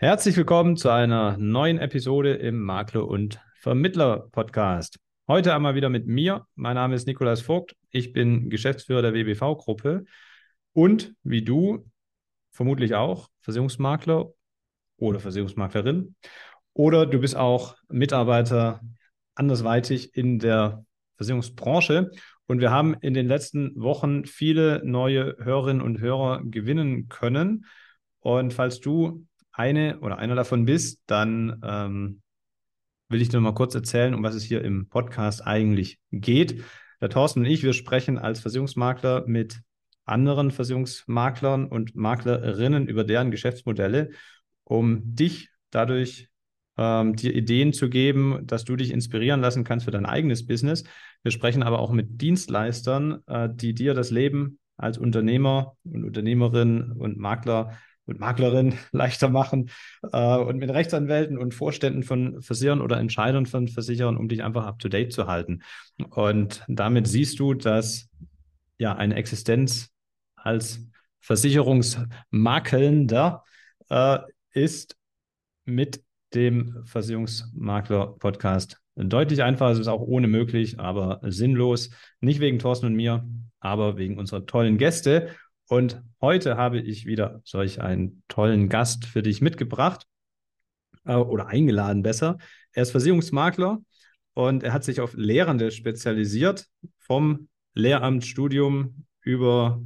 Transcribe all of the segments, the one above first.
Herzlich willkommen zu einer neuen Episode im Makler- und Vermittler-Podcast. Heute einmal wieder mit mir. Mein Name ist Nikolaus Vogt. Ich bin Geschäftsführer der WBV-Gruppe und wie du vermutlich auch Versicherungsmakler oder Versicherungsmaklerin oder du bist auch Mitarbeiter andersweitig in der Versicherungsbranche. Und wir haben in den letzten Wochen viele neue Hörerinnen und Hörer gewinnen können. Und falls du eine oder einer davon bist, dann ähm, will ich dir mal kurz erzählen, um was es hier im Podcast eigentlich geht. Der Thorsten und ich, wir sprechen als Versicherungsmakler mit anderen Versicherungsmaklern und Maklerinnen über deren Geschäftsmodelle, um dich dadurch ähm, dir Ideen zu geben, dass du dich inspirieren lassen kannst für dein eigenes Business. Wir sprechen aber auch mit Dienstleistern, äh, die dir das Leben als Unternehmer und Unternehmerin und Makler und Maklerin leichter machen äh, und mit Rechtsanwälten und Vorständen von Versicherern oder Entscheidern von Versicherern, um dich einfach up to date zu halten. Und damit siehst du, dass ja eine Existenz als Versicherungsmakelnder äh, ist mit dem Versicherungsmakler-Podcast deutlich einfacher. Es ist auch ohne möglich, aber sinnlos. Nicht wegen Thorsten und mir, aber wegen unserer tollen Gäste. Und heute habe ich wieder solch einen tollen Gast für dich mitgebracht äh, oder eingeladen besser. Er ist Versicherungsmakler und er hat sich auf Lehrende spezialisiert, vom Lehramtsstudium über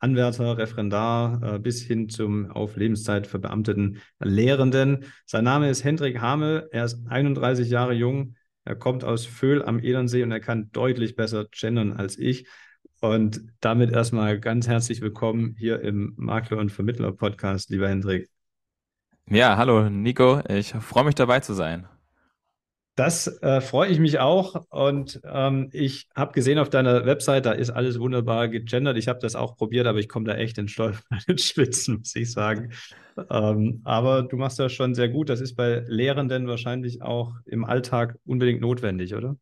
Anwärter, Referendar äh, bis hin zum auf Lebenszeit verbeamteten Lehrenden. Sein Name ist Hendrik Hamel. Er ist 31 Jahre jung. Er kommt aus Föhl am Edernsee und er kann deutlich besser gendern als ich. Und damit erstmal ganz herzlich willkommen hier im Makler- und Vermittler-Podcast, lieber Hendrik. Ja, hallo Nico. Ich freue mich dabei zu sein. Das äh, freue ich mich auch. Und ähm, ich habe gesehen auf deiner Website, da ist alles wunderbar gegendert. Ich habe das auch probiert, aber ich komme da echt in Stolpern in Schwitzen, muss ich sagen. Ähm, aber du machst das schon sehr gut. Das ist bei Lehrenden wahrscheinlich auch im Alltag unbedingt notwendig, oder?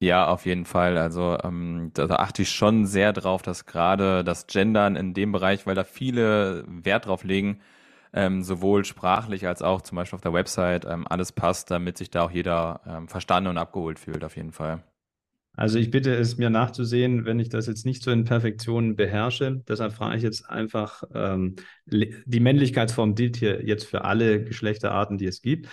Ja, auf jeden Fall. Also ähm, da, achte ich schon sehr drauf, dass gerade das Gendern in dem Bereich, weil da viele Wert drauf legen, ähm, sowohl sprachlich als auch zum Beispiel auf der Website ähm, alles passt, damit sich da auch jeder ähm, verstanden und abgeholt fühlt, auf jeden Fall. Also ich bitte es mir nachzusehen, wenn ich das jetzt nicht so in Perfektion beherrsche. Deshalb frage ich jetzt einfach, ähm, die Männlichkeitsform gilt hier jetzt für alle Geschlechterarten, die es gibt.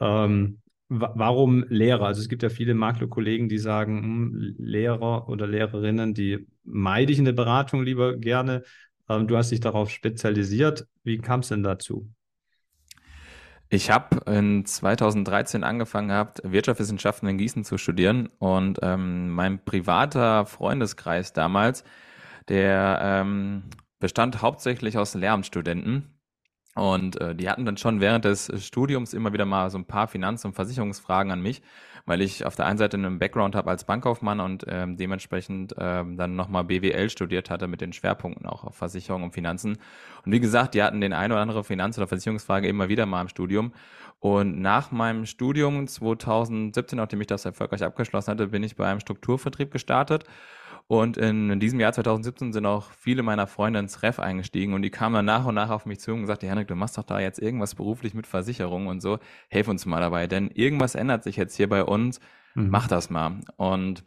Ähm, warum Lehrer? Also es gibt ja viele Maklerkollegen, die sagen, hm, Lehrer oder Lehrerinnen, die meide ich in der Beratung lieber gerne. Ähm, du hast dich darauf spezialisiert. Wie kam es denn dazu? Ich habe in 2013 angefangen gehabt, Wirtschaftswissenschaften in Gießen zu studieren und ähm, mein privater Freundeskreis damals, der ähm, bestand hauptsächlich aus Lehramtsstudenten und äh, die hatten dann schon während des Studiums immer wieder mal so ein paar Finanz- und Versicherungsfragen an mich weil ich auf der einen Seite einen Background habe als Bankkaufmann und ähm, dementsprechend ähm, dann nochmal BWL studiert hatte mit den Schwerpunkten auch auf Versicherung und Finanzen. Und wie gesagt, die hatten den ein oder andere Finanz- oder Versicherungsfrage immer wieder mal im Studium. Und nach meinem Studium 2017, nachdem ich das erfolgreich abgeschlossen hatte, bin ich bei einem Strukturvertrieb gestartet und in, in, diesem Jahr 2017 sind auch viele meiner Freunde ins Ref eingestiegen und die kamen dann nach und nach auf mich zu und gesagt, Janik, du machst doch da jetzt irgendwas beruflich mit Versicherung und so, helf uns mal dabei, denn irgendwas ändert sich jetzt hier bei uns, mhm. mach das mal. Und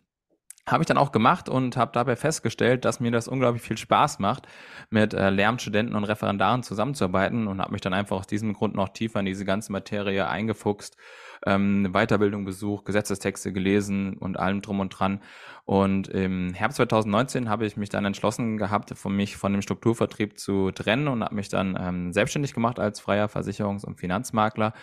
habe ich dann auch gemacht und habe dabei festgestellt, dass mir das unglaublich viel Spaß macht, mit äh, Lehramtsstudenten und Referendaren zusammenzuarbeiten und habe mich dann einfach aus diesem Grund noch tiefer in diese ganze Materie eingefuchst ähm, Weiterbildung besucht, Gesetzestexte gelesen und allem drum und dran. Und im Herbst 2019 habe ich mich dann entschlossen gehabt, von mich von dem Strukturvertrieb zu trennen und habe mich dann ähm, selbstständig gemacht als freier Versicherungs- und Finanzmakler.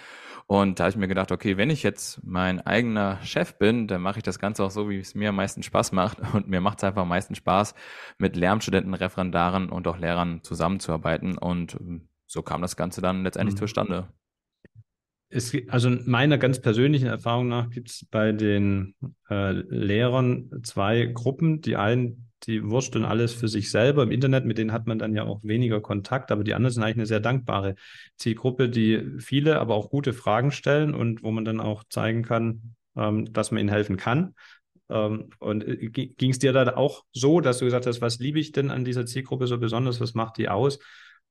Und da habe ich mir gedacht, okay, wenn ich jetzt mein eigener Chef bin, dann mache ich das Ganze auch so, wie es mir am meisten Spaß macht. Und mir macht es einfach am meisten Spaß, mit Lehramtsstudenten, Referendaren und auch Lehrern zusammenzuarbeiten. Und ähm, so kam das Ganze dann letztendlich mhm. zustande es, also meiner ganz persönlichen Erfahrung nach gibt es bei den äh, Lehrern zwei Gruppen. Die einen, die wursteln alles für sich selber im Internet, mit denen hat man dann ja auch weniger Kontakt, aber die anderen sind eigentlich eine sehr dankbare Zielgruppe, die viele, aber auch gute Fragen stellen und wo man dann auch zeigen kann, ähm, dass man ihnen helfen kann. Ähm, und äh, ging es dir da auch so, dass du gesagt hast, was liebe ich denn an dieser Zielgruppe so besonders, was macht die aus?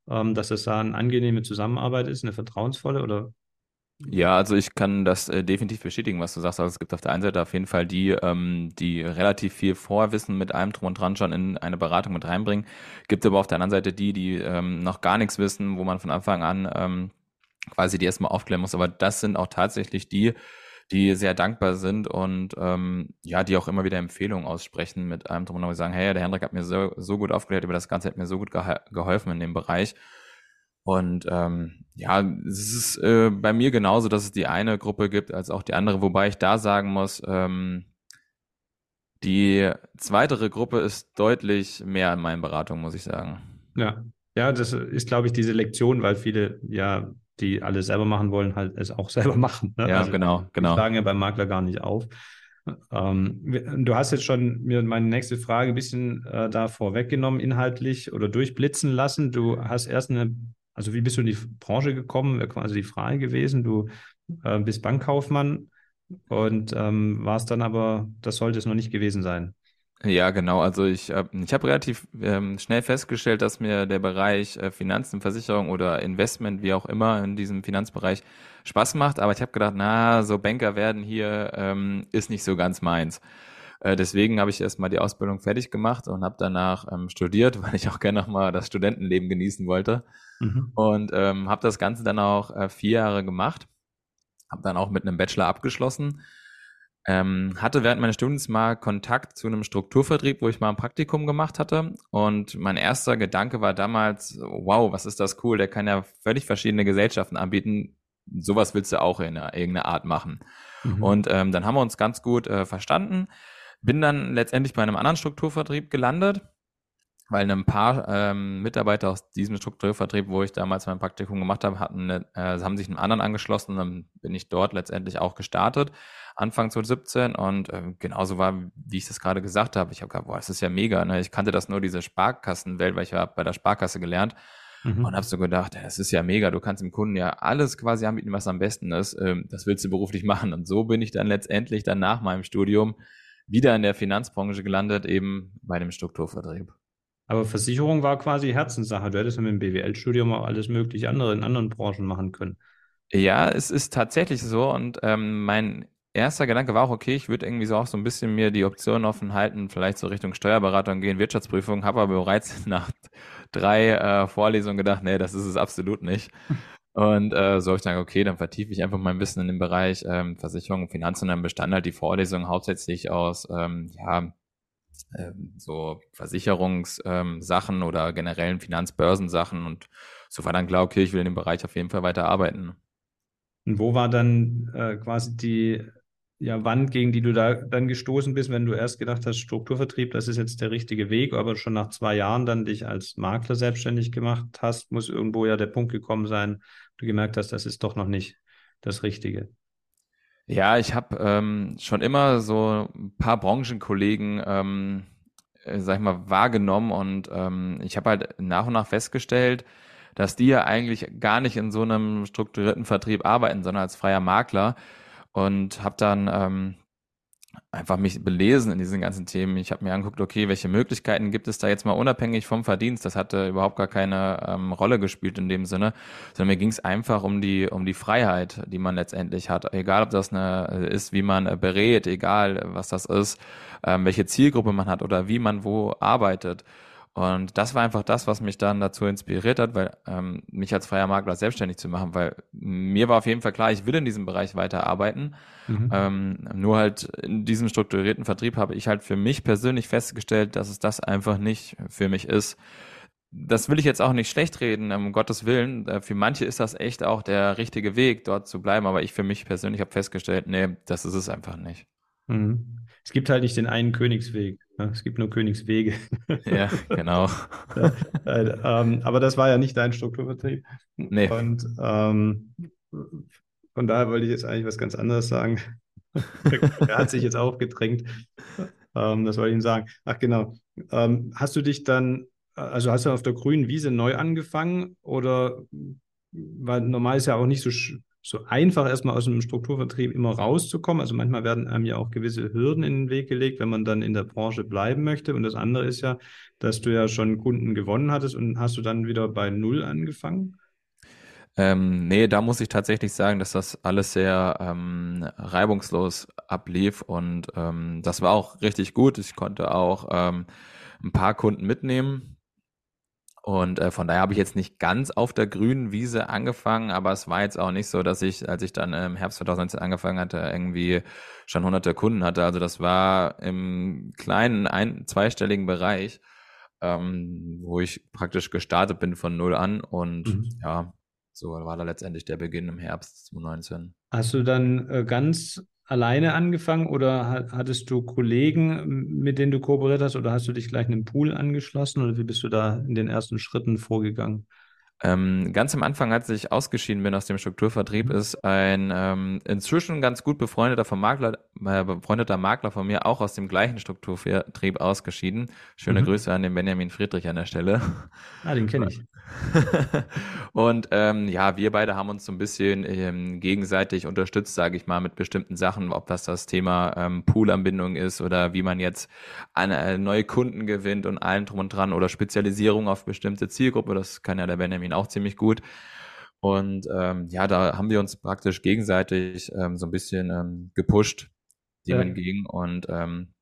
ähm, dass das da eine angenehme Zusammenarbeit ist, eine vertrauensvolle oder? Ja, also ich kann das äh, definitiv bestätigen, was du sagst. Also es gibt auf der einen Seite auf jeden Fall die, ähm, die relativ viel Vorwissen mit allem drum und dran schon in eine Beratung mit reinbringen. Gibt aber auf der anderen Seite die, die ähm, noch gar nichts wissen, wo man von Anfang an ähm, quasi die erstmal aufklären muss. Aber das sind auch tatsächlich die, die sehr dankbar sind und ähm, ja, die auch immer wieder Empfehlungen aussprechen mit einem drum und dran, sagen, hey, der Hendrik hat mir so, so gut aufgeklärt über das Ganze, hat mir so gut geholfen in dem Bereich. Und ähm, ja, es ist äh, bei mir genauso, dass es die eine Gruppe gibt als auch die andere, wobei ich da sagen muss, ähm, die zweitere Gruppe ist deutlich mehr in meinen Beratungen, muss ich sagen. Ja, ja, das ist, glaube ich, diese Lektion, weil viele ja, die alles selber machen wollen, halt es auch selber machen. Ne? Ja, also, genau, genau. Die schlagen ja beim Makler gar nicht auf. Ähm, du hast jetzt schon mir meine nächste Frage ein bisschen äh, da vorweggenommen, inhaltlich oder durchblitzen lassen. Du hast erst eine also wie bist du in die Branche gekommen? Wäre quasi die Frage gewesen. Du äh, bist Bankkaufmann und ähm, warst dann aber, das sollte es noch nicht gewesen sein. Ja, genau. Also ich, äh, ich habe relativ ähm, schnell festgestellt, dass mir der Bereich äh, Finanzen, Versicherung oder Investment, wie auch immer, in diesem Finanzbereich Spaß macht. Aber ich habe gedacht, na, so Banker werden hier ähm, ist nicht so ganz meins. Äh, deswegen habe ich erstmal die Ausbildung fertig gemacht und habe danach ähm, studiert, weil ich auch gerne nochmal das Studentenleben genießen wollte. Mhm. Und ähm, habe das Ganze dann auch äh, vier Jahre gemacht. Habe dann auch mit einem Bachelor abgeschlossen. Ähm, hatte während meines Studiums mal Kontakt zu einem Strukturvertrieb, wo ich mal ein Praktikum gemacht hatte. Und mein erster Gedanke war damals, wow, was ist das cool, der kann ja völlig verschiedene Gesellschaften anbieten. Sowas willst du auch in irgendeiner Art machen. Mhm. Und ähm, dann haben wir uns ganz gut äh, verstanden. Bin dann letztendlich bei einem anderen Strukturvertrieb gelandet weil ein paar ähm, Mitarbeiter aus diesem Strukturvertrieb, wo ich damals mein Praktikum gemacht habe, hatten eine, äh, haben sich einem anderen angeschlossen dann bin ich dort letztendlich auch gestartet, Anfang 2017 und äh, genauso war, wie ich das gerade gesagt habe. Ich habe gedacht, boah, das ist ja mega. Ne? Ich kannte das nur, diese Sparkassenwelt, weil ich habe bei der Sparkasse gelernt mhm. und habe so gedacht, das ist ja mega. Du kannst dem Kunden ja alles quasi anbieten, was am besten ist. Ähm, das willst du beruflich machen. Und so bin ich dann letztendlich dann nach meinem Studium wieder in der Finanzbranche gelandet, eben bei dem Strukturvertrieb. Aber Versicherung war quasi Herzenssache. Du hättest mit dem BWL-Studium auch alles mögliche andere in anderen Branchen machen können. Ja, es ist tatsächlich so. Und ähm, mein erster Gedanke war auch, okay, ich würde irgendwie so auch so ein bisschen mir die Option offen halten, vielleicht so Richtung Steuerberatung gehen, Wirtschaftsprüfung, habe aber bereits nach drei äh, Vorlesungen gedacht, nee, das ist es absolut nicht. Und äh, so habe ich dann, okay, dann vertiefe ich einfach mein Wissen in dem Bereich ähm, Versicherung und Finanzen und dann bestand halt die Vorlesung hauptsächlich aus ähm, ja, ähm, so Versicherungssachen ähm, oder generellen Finanzbörsensachen und so war dann klar, okay, ich will in dem Bereich auf jeden Fall weiter arbeiten. Und wo war dann äh, quasi die ja, Wand, gegen die du da dann gestoßen bist, wenn du erst gedacht hast, Strukturvertrieb, das ist jetzt der richtige Weg, aber schon nach zwei Jahren dann dich als Makler selbstständig gemacht hast, muss irgendwo ja der Punkt gekommen sein, du gemerkt hast, das ist doch noch nicht das Richtige. Ja, ich habe ähm, schon immer so ein paar Branchenkollegen, ähm, äh, sag ich mal, wahrgenommen und ähm, ich habe halt nach und nach festgestellt, dass die ja eigentlich gar nicht in so einem strukturierten Vertrieb arbeiten, sondern als freier Makler und habe dann ähm, einfach mich belesen in diesen ganzen Themen. Ich habe mir angeguckt, okay, welche Möglichkeiten gibt es da jetzt mal unabhängig vom Verdienst? Das hatte überhaupt gar keine ähm, Rolle gespielt in dem Sinne, sondern mir ging es einfach um die um die Freiheit, die man letztendlich hat. Egal, ob das eine ist, wie man äh, berät, egal was das ist, ähm, welche Zielgruppe man hat oder wie man wo arbeitet. Und das war einfach das, was mich dann dazu inspiriert hat, weil ähm, mich als freier Makler selbstständig zu machen, weil mir war auf jeden Fall klar, ich will in diesem Bereich weiterarbeiten. Mhm. Ähm, nur halt in diesem strukturierten Vertrieb habe ich halt für mich persönlich festgestellt, dass es das einfach nicht für mich ist. Das will ich jetzt auch nicht schlecht reden, um Gottes Willen. Äh, für manche ist das echt auch der richtige Weg, dort zu bleiben, aber ich für mich persönlich habe festgestellt, nee, das ist es einfach nicht. Mhm. Es gibt halt nicht den einen Königsweg. Es gibt nur Königswege. Ja, genau. äh, ähm, aber das war ja nicht dein Strukturvertrieb. Nee. Und ähm, von daher wollte ich jetzt eigentlich was ganz anderes sagen. er hat sich jetzt aufgedrängt. Ähm, das wollte ich ihm sagen. Ach genau. Ähm, hast du dich dann, also hast du auf der grünen Wiese neu angefangen oder weil normal ist ja auch nicht so so einfach erstmal aus dem Strukturvertrieb immer rauszukommen. Also manchmal werden einem ja auch gewisse Hürden in den Weg gelegt, wenn man dann in der Branche bleiben möchte. Und das andere ist ja, dass du ja schon Kunden gewonnen hattest und hast du dann wieder bei Null angefangen? Ähm, nee, da muss ich tatsächlich sagen, dass das alles sehr ähm, reibungslos ablief und ähm, das war auch richtig gut. Ich konnte auch ähm, ein paar Kunden mitnehmen und äh, von daher habe ich jetzt nicht ganz auf der grünen Wiese angefangen, aber es war jetzt auch nicht so, dass ich, als ich dann im Herbst 2019 angefangen hatte, irgendwie schon hunderte Kunden hatte. Also das war im kleinen, ein, zweistelligen Bereich, ähm, wo ich praktisch gestartet bin von null an und mhm. ja, so war da letztendlich der Beginn im Herbst 2019. Hast du dann äh, ganz alleine angefangen oder hattest du Kollegen, mit denen du kooperiert hast oder hast du dich gleich einem Pool angeschlossen oder wie bist du da in den ersten Schritten vorgegangen? Ähm, ganz am Anfang, als ich ausgeschieden bin aus dem Strukturvertrieb, mhm. ist ein ähm, inzwischen ganz gut befreundeter, vom Makler, äh, befreundeter Makler von mir auch aus dem gleichen Strukturvertrieb ausgeschieden. Schöne mhm. Grüße an den Benjamin Friedrich an der Stelle. Ah, den kenne ich. und ähm, ja, wir beide haben uns so ein bisschen ähm, gegenseitig unterstützt, sage ich mal, mit bestimmten Sachen, ob das das Thema ähm, Poolanbindung ist oder wie man jetzt eine, äh, neue Kunden gewinnt und allen drum und dran oder Spezialisierung auf bestimmte Zielgruppe. Das kann ja der Benjamin auch ziemlich gut. Und ähm, ja, da haben wir uns praktisch gegenseitig ähm, so ein bisschen ähm, gepusht, dem ja. entgegen. Und ähm,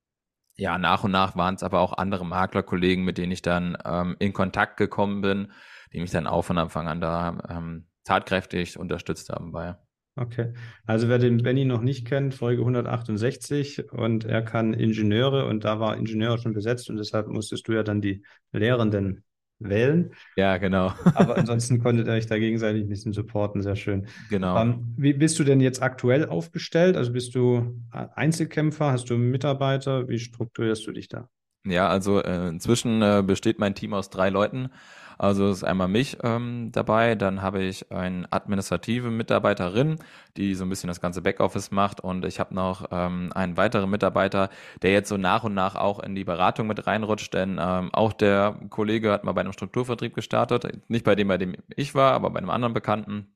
ja, nach und nach waren es aber auch andere Maklerkollegen, mit denen ich dann ähm, in Kontakt gekommen bin, die mich dann auch von Anfang an da ähm, tatkräftig unterstützt haben bei. Okay, also wer den Benny noch nicht kennt, Folge 168 und er kann Ingenieure und da war Ingenieur schon besetzt und deshalb musstest du ja dann die Lehrenden wählen. Ja, genau. Aber ansonsten konntet ihr euch da gegenseitig ein bisschen supporten, sehr schön. Genau. Ähm, wie bist du denn jetzt aktuell aufgestellt? Also bist du Einzelkämpfer, hast du Mitarbeiter? Wie strukturierst du dich da? Ja, also äh, inzwischen äh, besteht mein Team aus drei Leuten. Also ist einmal mich ähm, dabei, dann habe ich eine administrative Mitarbeiterin, die so ein bisschen das ganze Backoffice macht und ich habe noch ähm, einen weiteren Mitarbeiter, der jetzt so nach und nach auch in die Beratung mit reinrutscht, denn ähm, auch der Kollege hat mal bei einem Strukturvertrieb gestartet, nicht bei dem, bei dem ich war, aber bei einem anderen Bekannten.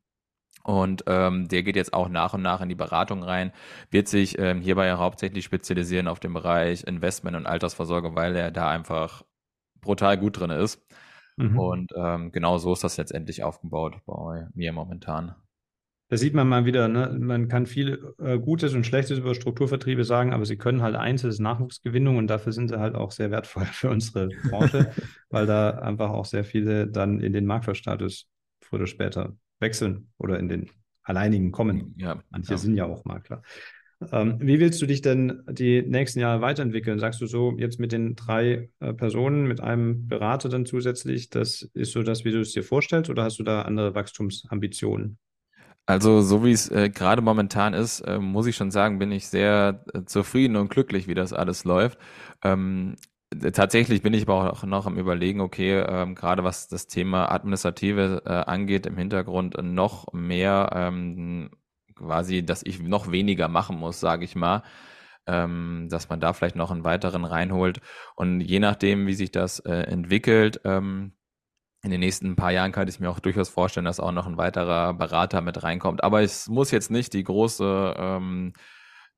Und ähm, der geht jetzt auch nach und nach in die Beratung rein, wird sich ähm, hierbei hauptsächlich spezialisieren auf den Bereich Investment und Altersvorsorge, weil er da einfach brutal gut drin ist. Mhm. Und ähm, genau so ist das letztendlich aufgebaut bei mir momentan. Da sieht man mal wieder, ne? man kann viel äh, Gutes und Schlechtes über Strukturvertriebe sagen, aber sie können halt ist Nachwuchsgewinnung und dafür sind sie halt auch sehr wertvoll für unsere Branche, weil da einfach auch sehr viele dann in den Maklerstatus früher oder später wechseln oder in den alleinigen kommen. Ja, Manche ja. sind ja auch Makler. Ähm, wie willst du dich denn die nächsten Jahre weiterentwickeln? Sagst du so, jetzt mit den drei äh, Personen, mit einem Berater dann zusätzlich, das ist so das, wie du es dir vorstellst, oder hast du da andere Wachstumsambitionen? Also so wie es äh, gerade momentan ist, äh, muss ich schon sagen, bin ich sehr äh, zufrieden und glücklich, wie das alles läuft. Ähm, tatsächlich bin ich aber auch noch am Überlegen, okay, ähm, gerade was das Thema Administrative äh, angeht, im Hintergrund noch mehr ähm, quasi, dass ich noch weniger machen muss, sage ich mal. Ähm, dass man da vielleicht noch einen weiteren reinholt. Und je nachdem, wie sich das äh, entwickelt, ähm, in den nächsten paar Jahren könnte ich mir auch durchaus vorstellen, dass auch noch ein weiterer Berater mit reinkommt. Aber es muss jetzt nicht die große, ähm,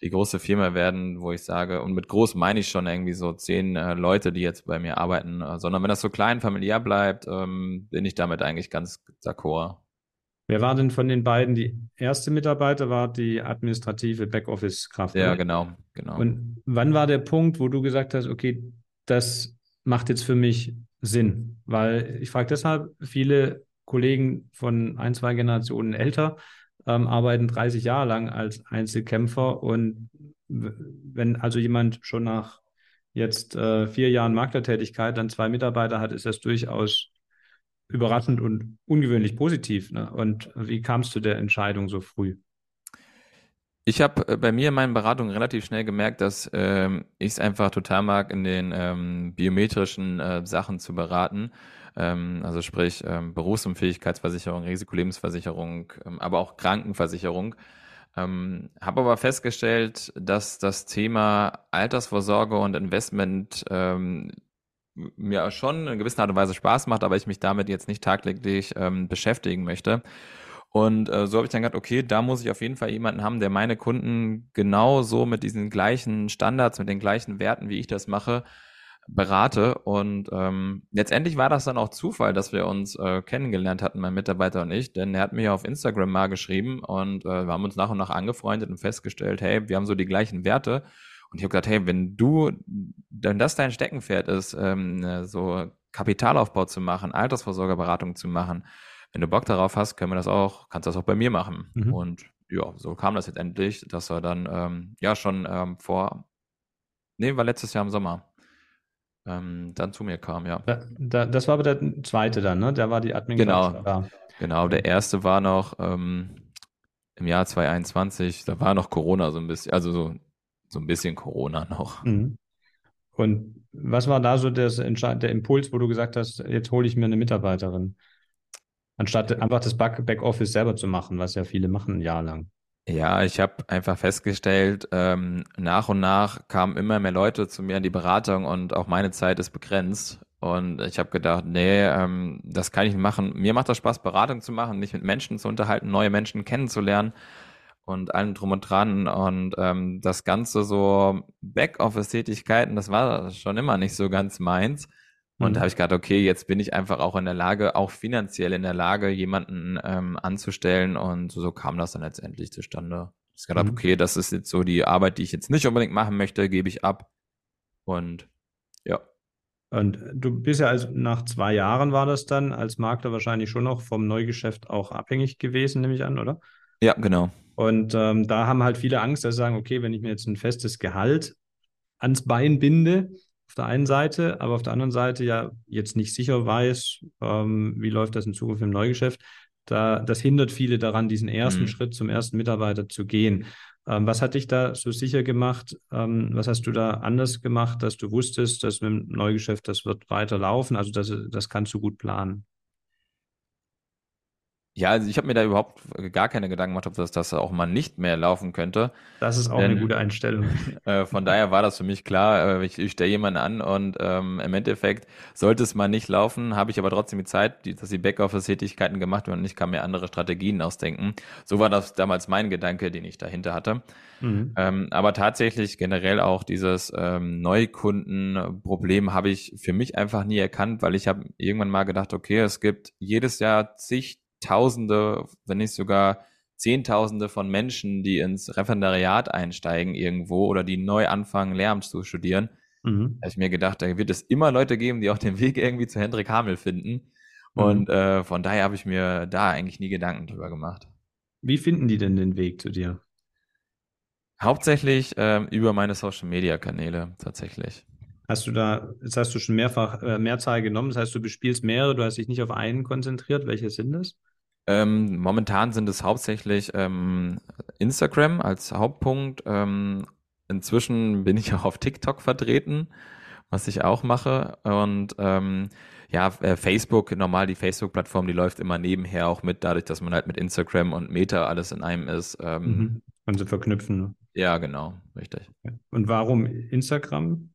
die große Firma werden, wo ich sage, und mit groß meine ich schon irgendwie so zehn äh, Leute, die jetzt bei mir arbeiten, äh, sondern wenn das so klein familiär bleibt, ähm, bin ich damit eigentlich ganz d'accord. Wer war denn von den beiden die erste Mitarbeiter? War die administrative Backoffice-Kraft? Ja, genau, genau. Und wann war der Punkt, wo du gesagt hast, okay, das macht jetzt für mich Sinn? Weil ich frage deshalb, viele Kollegen von ein, zwei Generationen älter ähm, arbeiten 30 Jahre lang als Einzelkämpfer und wenn also jemand schon nach jetzt äh, vier Jahren Maklertätigkeit dann zwei Mitarbeiter hat, ist das durchaus überraschend und ungewöhnlich positiv. Ne? Und wie kamst du der Entscheidung so früh? Ich habe äh, bei mir in meinen Beratungen relativ schnell gemerkt, dass ähm, ich es einfach total mag, in den ähm, biometrischen äh, Sachen zu beraten. Ähm, also sprich ähm, Berufsunfähigkeitsversicherung, Risikolebensversicherung, ähm, aber auch Krankenversicherung. Ähm, habe aber festgestellt, dass das Thema Altersvorsorge und Investment ähm, mir schon in gewisser Art und Weise Spaß macht, aber ich mich damit jetzt nicht tagtäglich ähm, beschäftigen möchte. Und äh, so habe ich dann gedacht, okay, da muss ich auf jeden Fall jemanden haben, der meine Kunden genau so mit diesen gleichen Standards, mit den gleichen Werten, wie ich das mache, berate. Und ähm, letztendlich war das dann auch Zufall, dass wir uns äh, kennengelernt hatten, mein Mitarbeiter und ich, denn er hat mir auf Instagram mal geschrieben und äh, wir haben uns nach und nach angefreundet und festgestellt, hey, wir haben so die gleichen Werte. Und ich habe gesagt, hey, wenn du, wenn das dein Steckenpferd ist, ähm, so Kapitalaufbau zu machen, Altersvorsorgeberatung zu machen, wenn du Bock darauf hast, können wir das auch, kannst du das auch bei mir machen. Mhm. Und ja, so kam das jetzt endlich, dass er dann ähm, ja schon ähm, vor, nee, war letztes Jahr im Sommer, ähm, dann zu mir kam, ja. Da, da, das war aber der zweite dann, ne? Der war die Admin. Genau, genau. Der erste war noch ähm, im Jahr 2021, da war noch Corona so ein bisschen, also so, so ein bisschen Corona noch. Mhm. Und was war da so das, der Impuls, wo du gesagt hast, jetzt hole ich mir eine Mitarbeiterin? Anstatt einfach das Backoffice selber zu machen, was ja viele machen ein Jahr lang. Ja, ich habe einfach festgestellt, ähm, nach und nach kamen immer mehr Leute zu mir in die Beratung und auch meine Zeit ist begrenzt. Und ich habe gedacht, nee, ähm, das kann ich nicht machen. Mir macht das Spaß, Beratung zu machen, mich mit Menschen zu unterhalten, neue Menschen kennenzulernen und allem drum und dran. Und ähm, das Ganze so Backoffice-Tätigkeiten, das war schon immer nicht so ganz meins. Und mhm. da habe ich gedacht, okay, jetzt bin ich einfach auch in der Lage, auch finanziell in der Lage, jemanden ähm, anzustellen. Und so, kam das dann letztendlich zustande. Ich habe gedacht, mhm. okay, das ist jetzt so die Arbeit, die ich jetzt nicht unbedingt machen möchte, gebe ich ab. Und ja. Und du bist ja also nach zwei Jahren war das dann als Makler wahrscheinlich schon noch vom Neugeschäft auch abhängig gewesen, nehme ich an, oder? Ja, genau. Und ähm, da haben halt viele Angst, dass sie sagen, okay, wenn ich mir jetzt ein festes Gehalt ans Bein binde, auf der einen Seite, aber auf der anderen Seite ja jetzt nicht sicher weiß, ähm, wie läuft das in Zukunft im Neugeschäft. Da, das hindert viele daran, diesen ersten mhm. Schritt zum ersten Mitarbeiter zu gehen. Ähm, was hat dich da so sicher gemacht? Ähm, was hast du da anders gemacht, dass du wusstest, dass mit dem Neugeschäft das wird weiterlaufen? Also das, das kannst du gut planen. Ja, also ich habe mir da überhaupt gar keine Gedanken gemacht, ob das, das auch mal nicht mehr laufen könnte. Das ist auch Denn, eine gute Einstellung. Äh, von daher war das für mich klar, äh, ich, ich stelle jemanden an und ähm, im Endeffekt sollte es mal nicht laufen, habe ich aber trotzdem die Zeit, die, dass die Backoffice-Tätigkeiten gemacht werden und ich kann mir andere Strategien ausdenken. So war das damals mein Gedanke, den ich dahinter hatte. Mhm. Ähm, aber tatsächlich generell auch dieses ähm, Neukundenproblem habe ich für mich einfach nie erkannt, weil ich habe irgendwann mal gedacht, okay, es gibt jedes Jahr zig Tausende, wenn nicht sogar Zehntausende von Menschen, die ins Referendariat einsteigen irgendwo oder die neu anfangen, Lehramt zu studieren. Mhm. Da habe ich mir gedacht, da wird es immer Leute geben, die auch den Weg irgendwie zu Hendrik Hamel finden. Mhm. Und äh, von daher habe ich mir da eigentlich nie Gedanken drüber gemacht. Wie finden die denn den Weg zu dir? Hauptsächlich äh, über meine Social Media Kanäle tatsächlich. Hast du da, jetzt hast du schon mehrfach äh, Mehrzahl genommen, das heißt, du bespielst mehrere, du hast dich nicht auf einen konzentriert. Welche sind das? Ähm, momentan sind es hauptsächlich ähm, Instagram als Hauptpunkt. Ähm, inzwischen bin ich auch auf TikTok vertreten, was ich auch mache. Und ähm, ja, äh, Facebook, normal die Facebook-Plattform, die läuft immer nebenher auch mit, dadurch, dass man halt mit Instagram und Meta alles in einem ist. Ähm, mhm. Und sie verknüpfen. Ne? Ja, genau, richtig. Und warum Instagram?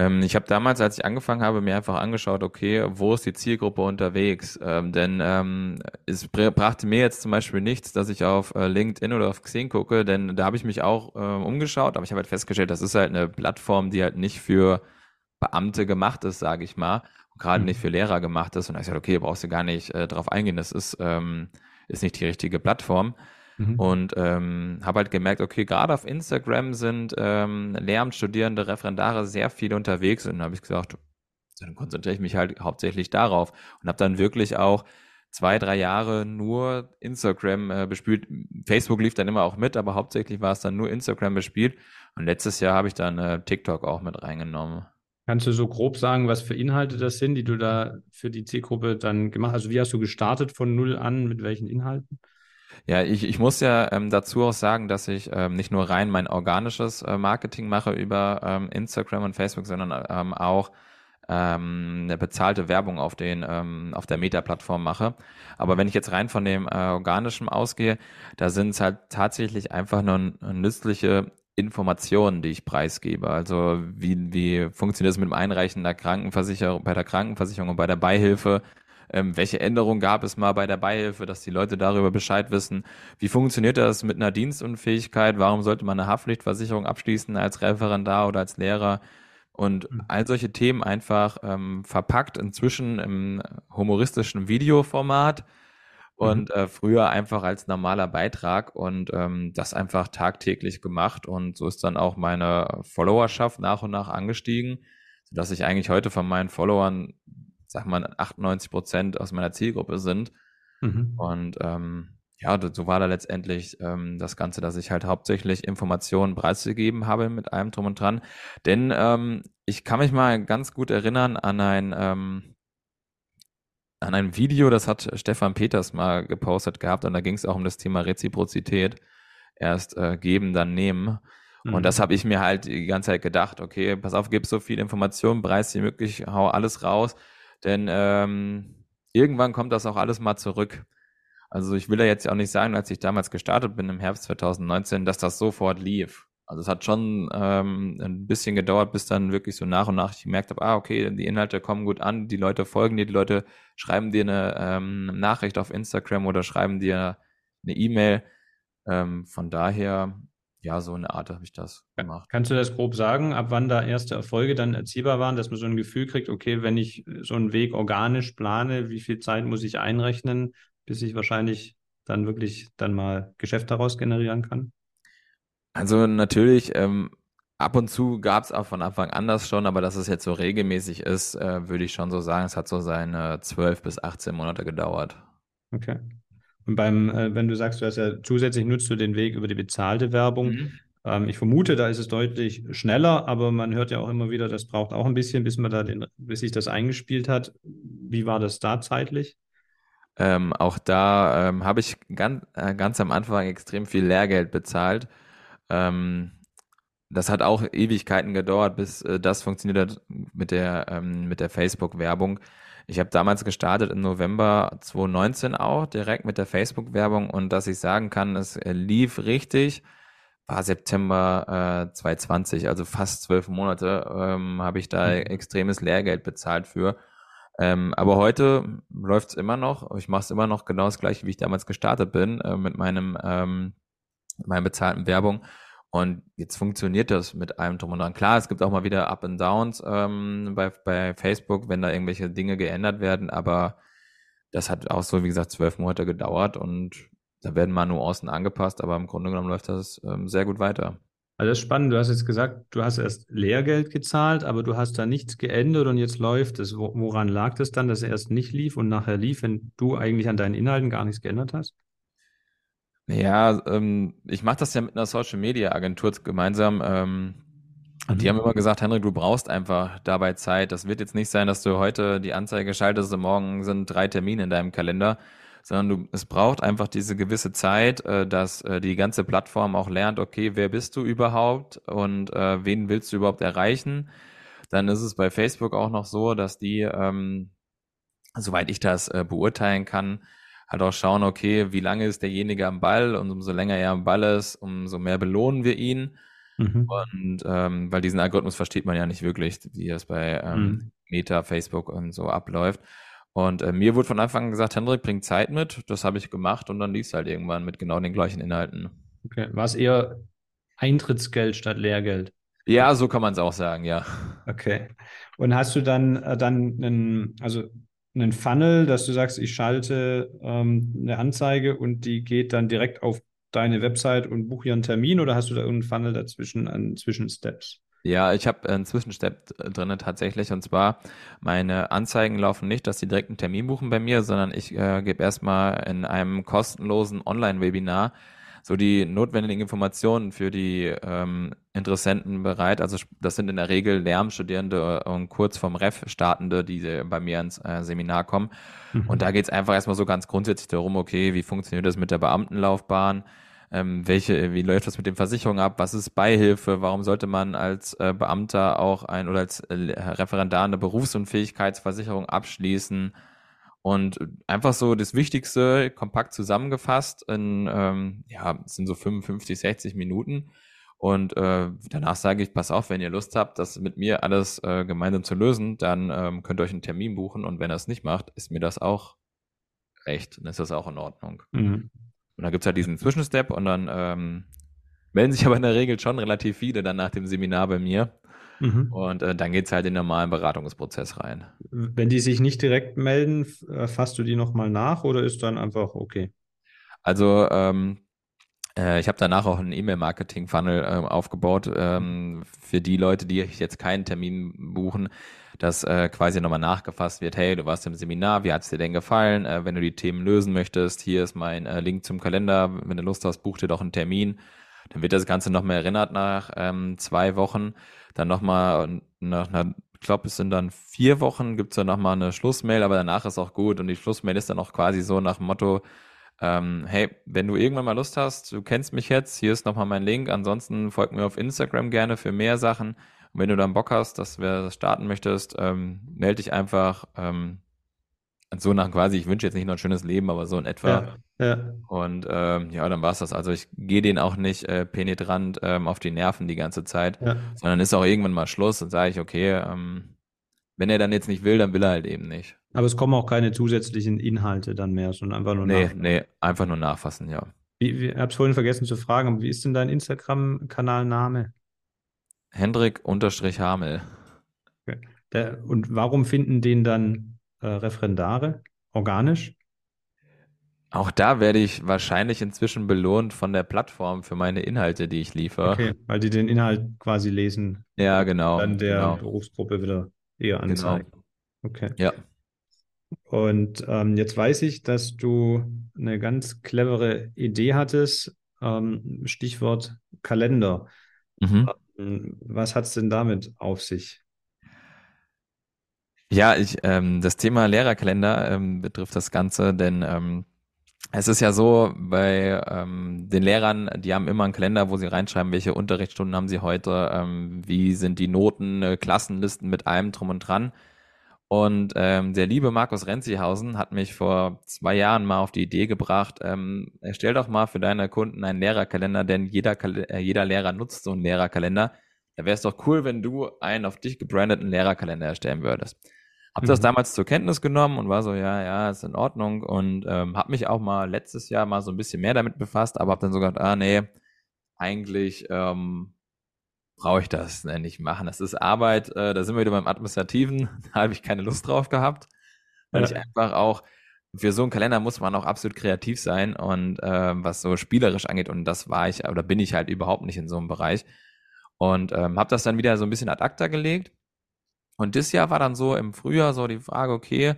Ähm, ich habe damals, als ich angefangen habe, mir einfach angeschaut, okay, wo ist die Zielgruppe unterwegs? Ähm, denn ähm, es brachte mir jetzt zum Beispiel nichts, dass ich auf äh, LinkedIn oder auf Xing gucke, denn da habe ich mich auch äh, umgeschaut, aber ich habe halt festgestellt, das ist halt eine Plattform, die halt nicht für Beamte gemacht ist, sage ich mal, und gerade mhm. nicht für Lehrer gemacht ist. Und da habe ich gesagt, okay, brauchst du gar nicht äh, drauf eingehen, das ist, ähm, ist nicht die richtige Plattform. Mhm. Und ähm, habe halt gemerkt, okay, gerade auf Instagram sind ähm, Lehramtsstudierende, Referendare sehr viel unterwegs. Und dann habe ich gesagt, dann konzentriere ich mich halt hauptsächlich darauf und habe dann wirklich auch zwei, drei Jahre nur Instagram äh, bespielt. Facebook lief dann immer auch mit, aber hauptsächlich war es dann nur Instagram bespielt. Und letztes Jahr habe ich dann äh, TikTok auch mit reingenommen. Kannst du so grob sagen, was für Inhalte das sind, die du da für die Zielgruppe dann gemacht hast? Also wie hast du gestartet von null an, mit welchen Inhalten? Ja, ich, ich muss ja ähm, dazu auch sagen, dass ich ähm, nicht nur rein mein organisches äh, Marketing mache über ähm, Instagram und Facebook, sondern ähm, auch ähm, eine bezahlte Werbung auf den ähm, auf der Meta-Plattform mache. Aber wenn ich jetzt rein von dem äh, organischen ausgehe, da sind es halt tatsächlich einfach nur nützliche Informationen, die ich preisgebe. Also wie, wie funktioniert es mit dem Einreichen der Krankenversicherung, bei der Krankenversicherung und bei der Beihilfe? Ähm, welche Änderungen gab es mal bei der Beihilfe, dass die Leute darüber Bescheid wissen? Wie funktioniert das mit einer Dienstunfähigkeit? Warum sollte man eine Haftpflichtversicherung abschließen als Referendar oder als Lehrer? Und mhm. all solche Themen einfach ähm, verpackt inzwischen im humoristischen Videoformat und mhm. äh, früher einfach als normaler Beitrag und ähm, das einfach tagtäglich gemacht und so ist dann auch meine Followerschaft nach und nach angestiegen, sodass ich eigentlich heute von meinen Followern, sag mal, 98 Prozent aus meiner Zielgruppe sind mhm. und ähm, ja, so war da letztendlich ähm, das Ganze, dass ich halt hauptsächlich Informationen preisgegeben habe mit allem drum und dran. Denn ähm, ich kann mich mal ganz gut erinnern an ein ähm, an ein Video, das hat Stefan Peters mal gepostet gehabt und da ging es auch um das Thema Reziprozität. Erst äh, geben, dann nehmen. Mhm. Und das habe ich mir halt die ganze Zeit gedacht, okay, pass auf, gib so viel Information, preis wie möglich, hau alles raus, denn ähm, irgendwann kommt das auch alles mal zurück. Also ich will ja jetzt auch nicht sagen, als ich damals gestartet bin im Herbst 2019, dass das sofort lief. Also es hat schon ähm, ein bisschen gedauert, bis dann wirklich so nach und nach ich gemerkt habe, ah, okay, die Inhalte kommen gut an, die Leute folgen dir, die Leute schreiben dir eine ähm, Nachricht auf Instagram oder schreiben dir eine E-Mail. Ähm, von daher, ja, so eine Art habe ich das gemacht. Kannst du das grob sagen, ab wann da erste Erfolge dann erzielbar waren, dass man so ein Gefühl kriegt, okay, wenn ich so einen Weg organisch plane, wie viel Zeit muss ich einrechnen, bis ich wahrscheinlich dann wirklich dann mal Geschäft daraus generieren kann? Also natürlich, ähm, ab und zu gab es auch von Anfang an das schon, aber dass es jetzt so regelmäßig ist, äh, würde ich schon so sagen, es hat so seine 12 bis 18 Monate gedauert. Okay. Und beim, äh, wenn du sagst, du hast ja zusätzlich nutzt du den Weg über die bezahlte Werbung. Mhm. Ähm, ich vermute, da ist es deutlich schneller, aber man hört ja auch immer wieder, das braucht auch ein bisschen, bis man da den, bis sich das eingespielt hat. Wie war das da zeitlich? Ähm, auch da ähm, habe ich ganz, äh, ganz am Anfang extrem viel Lehrgeld bezahlt ähm, das hat auch Ewigkeiten gedauert, bis äh, das funktioniert hat mit der, ähm, mit der Facebook-Werbung. Ich habe damals gestartet im November 2019 auch, direkt mit der Facebook-Werbung und dass ich sagen kann, es äh, lief richtig, war September äh, 2020, also fast zwölf Monate, ähm, habe ich da mhm. extremes Lehrgeld bezahlt für. Ähm, aber heute läuft es immer noch. Ich mache es immer noch genau das gleiche, wie ich damals gestartet bin, äh, mit meinem ähm, meiner bezahlten Werbung. Und jetzt funktioniert das mit allem drum und dran. Klar, es gibt auch mal wieder Up and Downs ähm, bei, bei Facebook, wenn da irgendwelche Dinge geändert werden, aber das hat auch so, wie gesagt, zwölf Monate gedauert und da werden mal Nuancen angepasst, aber im Grunde genommen läuft das ähm, sehr gut weiter. Also das ist spannend. Du hast jetzt gesagt, du hast erst Lehrgeld gezahlt, aber du hast da nichts geändert und jetzt läuft es. Woran lag das dann, dass er erst nicht lief und nachher lief, wenn du eigentlich an deinen Inhalten gar nichts geändert hast? Ja, ähm, ich mache das ja mit einer Social Media Agentur gemeinsam. Ähm, und die haben mhm. immer gesagt, Henrik, du brauchst einfach dabei Zeit. Das wird jetzt nicht sein, dass du heute die Anzeige schaltest und morgen sind drei Termine in deinem Kalender, sondern du, es braucht einfach diese gewisse Zeit, äh, dass äh, die ganze Plattform auch lernt, okay, wer bist du überhaupt und äh, wen willst du überhaupt erreichen? Dann ist es bei Facebook auch noch so, dass die, ähm, soweit ich das äh, beurteilen kann, halt auch schauen, okay, wie lange ist derjenige am Ball und umso länger er am Ball ist, umso mehr belohnen wir ihn. Mhm. Und ähm, weil diesen Algorithmus versteht man ja nicht wirklich, wie das bei ähm, mhm. Meta, Facebook und so abläuft. Und äh, mir wurde von Anfang an gesagt, Hendrik, bring Zeit mit. Das habe ich gemacht und dann lief es halt irgendwann mit genau den gleichen Inhalten. Okay, war es eher Eintrittsgeld statt Lehrgeld? Ja, so kann man es auch sagen, ja. Okay. Und hast du dann, äh, dann einen, also einen Funnel, dass du sagst, ich schalte ähm, eine Anzeige und die geht dann direkt auf deine Website und buche hier einen Termin oder hast du da irgendeinen Funnel dazwischen an Zwischensteps? Ja, ich habe einen Zwischenstep drin tatsächlich und zwar meine Anzeigen laufen nicht, dass sie direkt einen Termin buchen bei mir, sondern ich äh, gebe erstmal in einem kostenlosen Online-Webinar so die notwendigen Informationen für die ähm, Interessenten bereit. Also das sind in der Regel Lärmstudierende und kurz vom Ref startende, die bei mir ins äh, Seminar kommen. Mhm. Und da geht es einfach erstmal so ganz grundsätzlich darum, okay, wie funktioniert das mit der Beamtenlaufbahn? Ähm, welche, wie läuft das mit den Versicherungen ab? Was ist Beihilfe? Warum sollte man als äh, Beamter auch ein oder als äh, Referendar eine Berufsunfähigkeitsversicherung abschließen? Und einfach so das Wichtigste kompakt zusammengefasst in, ähm, ja, es sind so 55, 60 Minuten. Und äh, danach sage ich, pass auf, wenn ihr Lust habt, das mit mir alles äh, gemeinsam zu lösen, dann ähm, könnt ihr euch einen Termin buchen. Und wenn er es nicht macht, ist mir das auch recht. Dann ist das auch in Ordnung. Mhm. Und dann gibt es halt diesen Zwischenstep und dann ähm, melden sich aber in der Regel schon relativ viele dann nach dem Seminar bei mir. Mhm. Und äh, dann geht es halt in den normalen Beratungsprozess rein. Wenn die sich nicht direkt melden, äh, fasst du die nochmal nach oder ist dann einfach okay? Also ähm, äh, ich habe danach auch einen E-Mail-Marketing-Funnel äh, aufgebaut ähm, für die Leute, die jetzt keinen Termin buchen, dass äh, quasi nochmal nachgefasst wird, hey, du warst im Seminar, wie hat es dir denn gefallen? Äh, wenn du die Themen lösen möchtest, hier ist mein äh, Link zum Kalender, wenn du Lust hast, buch dir doch einen Termin. Dann wird das Ganze nochmal erinnert nach ähm, zwei Wochen. Dann nochmal nach einer, ich glaube, es sind dann vier Wochen, gibt es dann nochmal eine Schlussmail, aber danach ist auch gut. Und die Schlussmail ist dann auch quasi so nach dem Motto, ähm, hey, wenn du irgendwann mal Lust hast, du kennst mich jetzt, hier ist nochmal mein Link. Ansonsten folg mir auf Instagram gerne für mehr Sachen. Und wenn du dann Bock hast, dass wir das starten möchtest, ähm, melde dich einfach. Ähm, so nach quasi, ich wünsche jetzt nicht nur ein schönes Leben, aber so in etwa. Ja, ja. Und ähm, ja, dann war es das. Also ich gehe den auch nicht äh, penetrant ähm, auf die Nerven die ganze Zeit, ja. sondern ist auch irgendwann mal Schluss und sage ich, okay, ähm, wenn er dann jetzt nicht will, dann will er halt eben nicht. Aber es kommen auch keine zusätzlichen Inhalte dann mehr, sondern einfach nur Nee, nachfassen. nee, einfach nur nachfassen, ja. Wie, wie, ich habe es vorhin vergessen zu fragen, wie ist denn dein Instagram-Kanalname? Hendrik-Hamel. Okay. Der, und warum finden den dann äh, Referendare organisch? Auch da werde ich wahrscheinlich inzwischen belohnt von der Plattform für meine Inhalte, die ich liefere. Okay, weil die den Inhalt quasi lesen. Ja, genau. Dann der genau. Berufsgruppe wieder eher genau. anzeigen. Genau. Okay. Ja. Und ähm, jetzt weiß ich, dass du eine ganz clevere Idee hattest. Ähm, Stichwort Kalender. Mhm. Ähm, was hat es denn damit auf sich? Ja, ich, ähm, das Thema Lehrerkalender ähm, betrifft das Ganze, denn ähm, es ist ja so, bei ähm, den Lehrern, die haben immer einen Kalender, wo sie reinschreiben, welche Unterrichtsstunden haben sie heute, ähm, wie sind die Noten, äh, Klassenlisten mit allem drum und dran. Und ähm, der liebe Markus Renzihausen hat mich vor zwei Jahren mal auf die Idee gebracht, ähm, erstell doch mal für deine Kunden einen Lehrerkalender, denn jeder, äh, jeder Lehrer nutzt so einen Lehrerkalender. Da wäre es doch cool, wenn du einen auf dich gebrandeten Lehrerkalender erstellen würdest. Hab mhm. das damals zur Kenntnis genommen und war so, ja, ja, ist in Ordnung und ähm, habe mich auch mal letztes Jahr mal so ein bisschen mehr damit befasst, aber habe dann so gedacht, ah nee, eigentlich ähm, brauche ich das äh, nicht machen. Das ist Arbeit, äh, da sind wir wieder beim Administrativen, da habe ich keine Lust drauf gehabt, weil ja. ich einfach auch, für so einen Kalender muss man auch absolut kreativ sein und äh, was so spielerisch angeht und das war ich oder bin ich halt überhaupt nicht in so einem Bereich und ähm, habe das dann wieder so ein bisschen ad acta gelegt und das Jahr war dann so im Frühjahr so die Frage, okay,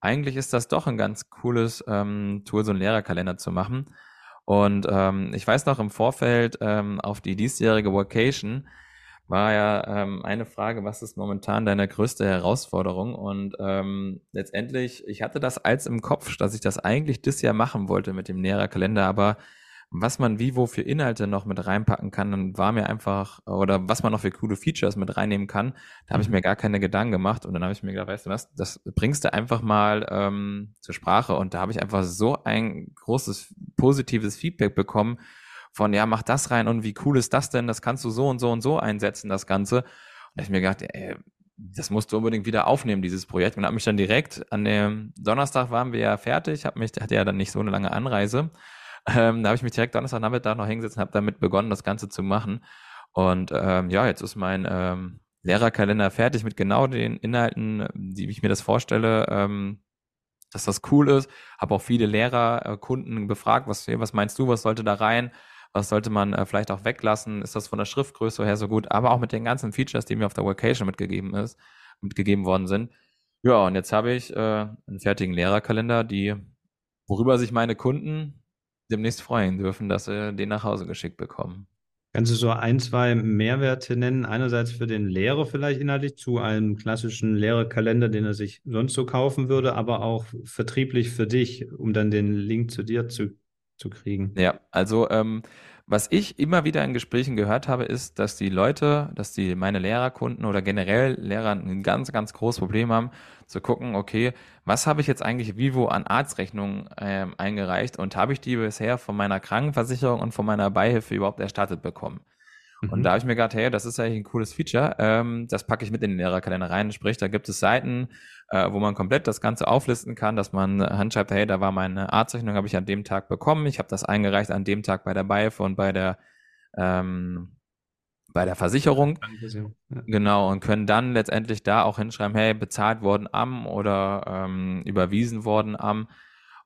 eigentlich ist das doch ein ganz cooles ähm, Tool, so einen Lehrerkalender zu machen. Und ähm, ich weiß noch im Vorfeld ähm, auf die diesjährige Vacation war ja ähm, eine Frage, was ist momentan deine größte Herausforderung? Und ähm, letztendlich, ich hatte das als im Kopf, dass ich das eigentlich dieses Jahr machen wollte mit dem Lehrerkalender, aber was man wie wo für Inhalte noch mit reinpacken kann, dann war mir einfach, oder was man noch für coole Features mit reinnehmen kann, da habe ich mhm. mir gar keine Gedanken gemacht und dann habe ich mir gedacht, weißt du was, das bringst du einfach mal ähm, zur Sprache und da habe ich einfach so ein großes positives Feedback bekommen von, ja, mach das rein und wie cool ist das denn, das kannst du so und so und so einsetzen, das Ganze. Und da habe ich mir gedacht, ey, das musst du unbedingt wieder aufnehmen, dieses Projekt. Und habe mich dann direkt an dem Donnerstag waren wir ja fertig, hab mich, hatte ja dann nicht so eine lange Anreise ähm, da habe ich mich direkt Donnerstagnachmittag noch hingesetzt und habe damit begonnen, das Ganze zu machen. Und ähm, ja, jetzt ist mein ähm, Lehrerkalender fertig mit genau den Inhalten, die ich mir das vorstelle, ähm, dass das cool ist. Habe auch viele Lehrer, äh, befragt, was, was meinst du, was sollte da rein? Was sollte man äh, vielleicht auch weglassen? Ist das von der Schriftgröße her so gut? Aber auch mit den ganzen Features, die mir auf der Vacation mitgegeben ist, mitgegeben worden sind. Ja, und jetzt habe ich äh, einen fertigen Lehrerkalender, die, worüber sich meine Kunden demnächst freuen dürfen, dass sie den nach Hause geschickt bekommen. Kannst du so ein, zwei Mehrwerte nennen? Einerseits für den Lehrer vielleicht inhaltlich zu einem klassischen Lehrerkalender, den er sich sonst so kaufen würde, aber auch vertrieblich für dich, um dann den Link zu dir zu, zu kriegen. Ja, also ähm, was ich immer wieder in Gesprächen gehört habe, ist, dass die Leute, dass die meine Lehrerkunden oder generell Lehrer ein ganz, ganz großes Problem haben, zu gucken, okay, was habe ich jetzt eigentlich Vivo an Arztrechnungen ähm, eingereicht und habe ich die bisher von meiner Krankenversicherung und von meiner Beihilfe überhaupt erstattet bekommen? Mhm. Und da habe ich mir gedacht, hey, das ist eigentlich ein cooles Feature. Ähm, das packe ich mit in den Lehrerkalender rein. Sprich, da gibt es Seiten, äh, wo man komplett das Ganze auflisten kann, dass man handschreibt, hey, da war meine Artzeichnung, habe ich an dem Tag bekommen. Ich habe das eingereicht an dem Tag bei der BIF und bei der ähm, bei der Versicherung. Ja. Genau, und können dann letztendlich da auch hinschreiben, hey, bezahlt worden am oder ähm, überwiesen worden am.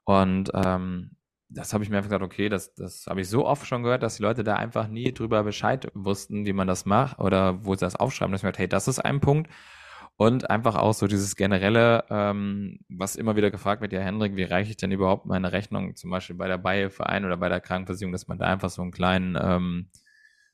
Und ähm, das habe ich mir einfach gesagt, okay, das, das habe ich so oft schon gehört, dass die Leute da einfach nie drüber Bescheid wussten, wie man das macht oder wo sie das aufschreiben. Dass ich mir gedacht, hey, das ist ein Punkt. Und einfach auch so dieses generelle, ähm, was immer wieder gefragt wird, ja, Hendrik, wie reiche ich denn überhaupt meine Rechnung, zum Beispiel bei der Beihilfe ein oder bei der Krankenversicherung, dass man da einfach so einen kleinen ähm,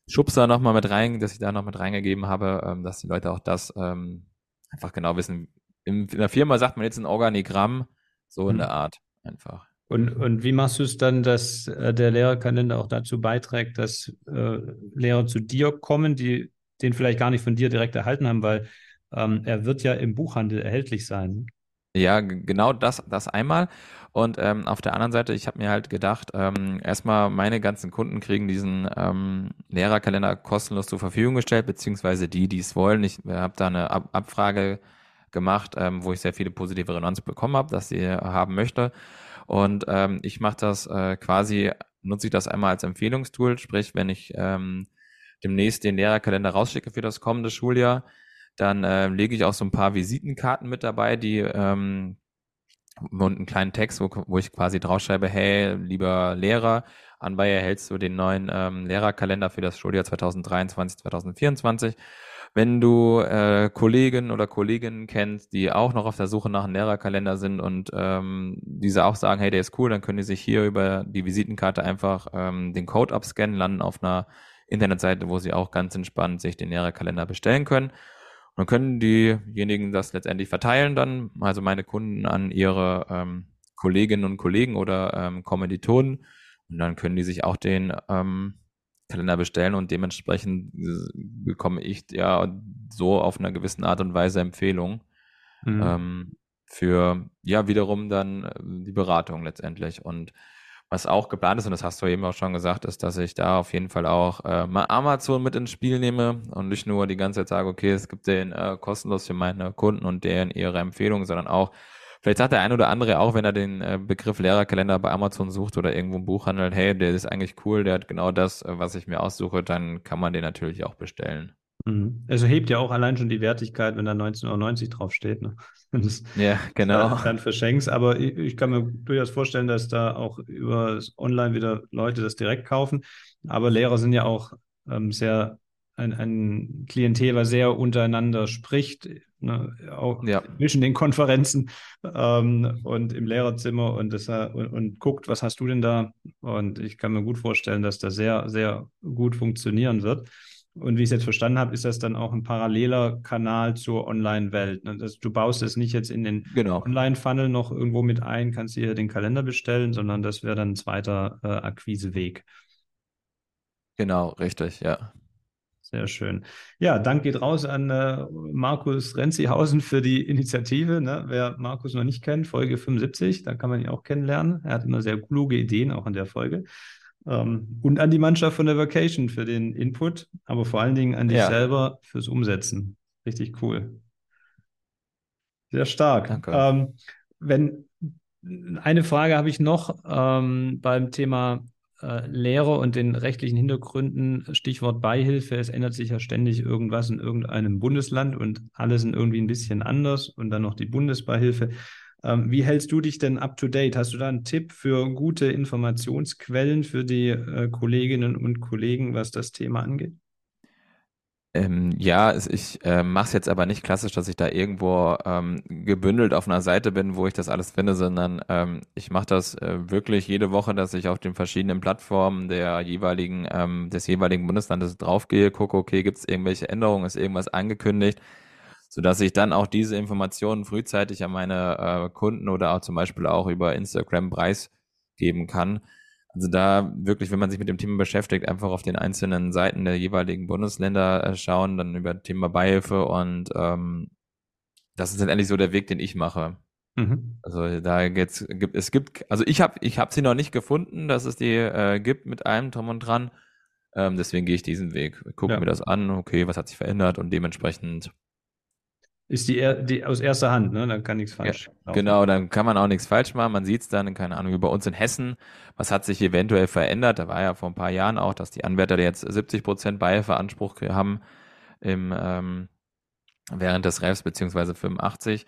Schubser nochmal mit rein, dass ich da noch mit reingegeben habe, ähm, dass die Leute auch das ähm, einfach genau wissen. In, in der Firma sagt man jetzt ein Organigramm, so in mhm. der Art einfach. Und, und wie machst du es dann, dass äh, der Lehrerkalender auch dazu beiträgt, dass äh, Lehrer zu dir kommen, die den vielleicht gar nicht von dir direkt erhalten haben, weil ähm, er wird ja im Buchhandel erhältlich sein. Ja, genau das, das einmal. Und ähm, auf der anderen Seite, ich habe mir halt gedacht, ähm, erstmal meine ganzen Kunden kriegen diesen ähm, Lehrerkalender kostenlos zur Verfügung gestellt, beziehungsweise die, die es wollen. Ich habe da eine Ab Abfrage gemacht, ähm, wo ich sehr viele positive Resonanz bekommen habe, dass sie haben möchte. Und ähm, ich mache das äh, quasi, nutze ich das einmal als Empfehlungstool, sprich, wenn ich ähm, demnächst den Lehrerkalender rausschicke für das kommende Schuljahr, dann äh, lege ich auch so ein paar Visitenkarten mit dabei, die ähm, und einen kleinen Text, wo, wo ich quasi draufschreibe, hey, lieber Lehrer, anbei erhältst du den neuen ähm, Lehrerkalender für das Schuljahr 2023, 2024. Wenn du äh, Kollegen oder Kolleginnen kennst, die auch noch auf der Suche nach einem Lehrerkalender sind und ähm, diese auch sagen, hey, der ist cool, dann können die sich hier über die Visitenkarte einfach ähm, den Code abscannen, landen auf einer Internetseite, wo sie auch ganz entspannt sich den Lehrerkalender bestellen können. Und dann können diejenigen das letztendlich verteilen dann, also meine Kunden an ihre ähm, Kolleginnen und Kollegen oder ähm, Kommilitonen. Und dann können die sich auch den ähm, Kalender bestellen und dementsprechend bekomme ich ja so auf einer gewissen Art und Weise Empfehlung mhm. ähm, für ja wiederum dann äh, die Beratung letztendlich. Und was auch geplant ist, und das hast du eben auch schon gesagt, ist, dass ich da auf jeden Fall auch äh, mal Amazon mit ins Spiel nehme und nicht nur die ganze Zeit sage, okay, es gibt den äh, kostenlos für meine Kunden und deren ihre Empfehlungen, sondern auch Vielleicht sagt der ein oder andere auch, wenn er den äh, Begriff Lehrerkalender bei Amazon sucht oder irgendwo im Buchhandel, hey, der ist eigentlich cool, der hat genau das, äh, was ich mir aussuche, dann kann man den natürlich auch bestellen. Mhm. Also hebt ja auch allein schon die Wertigkeit, wenn da 19,90 Euro draufsteht. Ne? Ja, genau. Dann, dann verschenkst. Aber ich, ich, kann mir durchaus vorstellen, dass da auch über Online wieder Leute das direkt kaufen. Aber Lehrer sind ja auch ähm, sehr ein, ein Klientel, was sehr untereinander spricht, ne, auch ja. zwischen den Konferenzen ähm, und im Lehrerzimmer und, das, und, und, guckt, was hast du denn da? Und ich kann mir gut vorstellen, dass das sehr, sehr gut funktionieren wird. Und wie ich es jetzt verstanden habe, ist das dann auch ein paralleler Kanal zur Online-Welt. Ne? Du baust es nicht jetzt in den genau. Online-Funnel noch irgendwo mit ein, kannst hier den Kalender bestellen, sondern das wäre dann ein zweiter äh, Akquiseweg. Genau, richtig, ja. Sehr schön. Ja, Dank geht raus an äh, Markus Renzihausen für die Initiative. Ne? Wer Markus noch nicht kennt, Folge 75, da kann man ihn auch kennenlernen. Er hat immer sehr kluge Ideen, auch in der Folge. Ähm, und an die Mannschaft von der Vacation für den Input, aber vor allen Dingen an dich ja. selber fürs Umsetzen. Richtig cool. Sehr stark. Danke. Ähm, wenn eine Frage habe ich noch ähm, beim Thema äh, Lehre und den rechtlichen Hintergründen, Stichwort Beihilfe, es ändert sich ja ständig irgendwas in irgendeinem Bundesland und alle sind irgendwie ein bisschen anders und dann noch die Bundesbeihilfe. Ähm, wie hältst du dich denn up to date? Hast du da einen Tipp für gute Informationsquellen für die äh, Kolleginnen und Kollegen, was das Thema angeht? Ähm, ja, ich äh, mache es jetzt aber nicht klassisch, dass ich da irgendwo ähm, gebündelt auf einer Seite bin, wo ich das alles finde, sondern ähm, ich mache das äh, wirklich jede Woche, dass ich auf den verschiedenen Plattformen der jeweiligen, ähm, des jeweiligen Bundeslandes draufgehe, gucke, okay, gibt es irgendwelche Änderungen, ist irgendwas angekündigt, sodass ich dann auch diese Informationen frühzeitig an meine äh, Kunden oder auch zum Beispiel auch über Instagram preisgeben kann also da wirklich, wenn man sich mit dem Thema beschäftigt, einfach auf den einzelnen Seiten der jeweiligen Bundesländer äh, schauen, dann über Thema Beihilfe und ähm, das ist letztendlich so der Weg, den ich mache. Mhm. Also da geht's, gibt es gibt, also ich habe ich habe sie noch nicht gefunden, dass es die äh, gibt mit allem drum und dran. Ähm, deswegen gehe ich diesen Weg. Gucke Ja. mir das an, okay, was hat sich verändert und dementsprechend, Ist die, die aus erster Hand, ne? Dann kann nichts falsch laufen. genau, dann kann man auch nichts falsch machen. Man sieht es dann, keine Ahnung, wie bei uns in Hessen, was hat sich eventuell verändert. Da war ja vor ein paar Jahren auch, dass die Anwärter jetzt 70 Prozent Beihilfeanspruch haben im, ähm, während des Refs, beziehungsweise 85.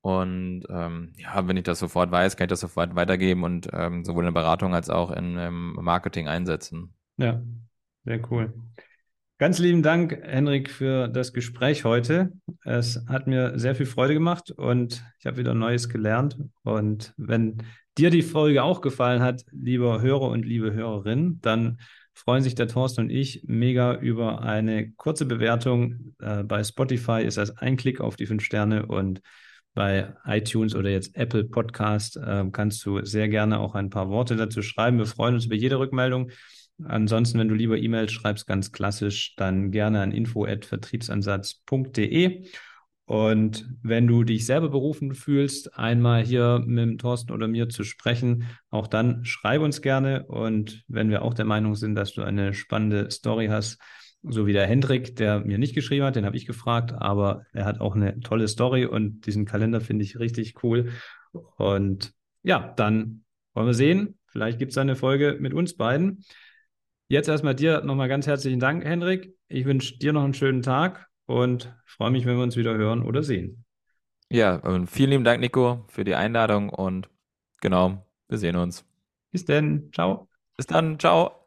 Und ähm, ja, wenn ich das sofort weiß, kann ich das sofort weitergeben und ähm, sowohl in der Beratung als auch in, im Marketing einsetzen. Ja, sehr cool. Ganz lieben Dank, Henrik, für das Gespräch heute. Es hat mir sehr viel Freude gemacht und ich habe wieder Neues gelernt. Und wenn dir die Folge auch gefallen hat, lieber Hörer und liebe Hörerin, dann freuen sich der Thorsten und ich mega über eine kurze Bewertung. Äh, bei Spotify ist das ein Klick auf die fünf Sterne und bei iTunes oder jetzt Apple Podcast äh, kannst du sehr gerne auch ein paar Worte dazu schreiben. Wir freuen uns über jede Rückmeldung. Ansonsten, wenn du lieber E-Mails schreibst, ganz klassisch, dann gerne an info@vertriebsansatz.de. Und wenn du dich selber berufen fühlst, einmal hier mit Thorsten oder mir zu sprechen, auch dann schreib uns gerne. Und wenn wir auch der Meinung sind, dass du eine spannende Story hast, so wie der Hendrik, der mir nicht geschrieben hat, den habe ich gefragt, aber er hat auch eine tolle Story und diesen Kalender finde ich richtig cool. Und ja, dann wollen wir sehen. Vielleicht gibt es eine Folge mit uns beiden. Jetzt erstmal dir nochmal ganz herzlichen Dank, Hendrik. Ich wünsche dir noch einen schönen Tag und freue mich, wenn wir uns wieder hören oder sehen. Ja, und vielen lieben Dank, Nico, für die Einladung und genau, wir sehen uns. Bis denn. Ciao. Bis dann, ciao.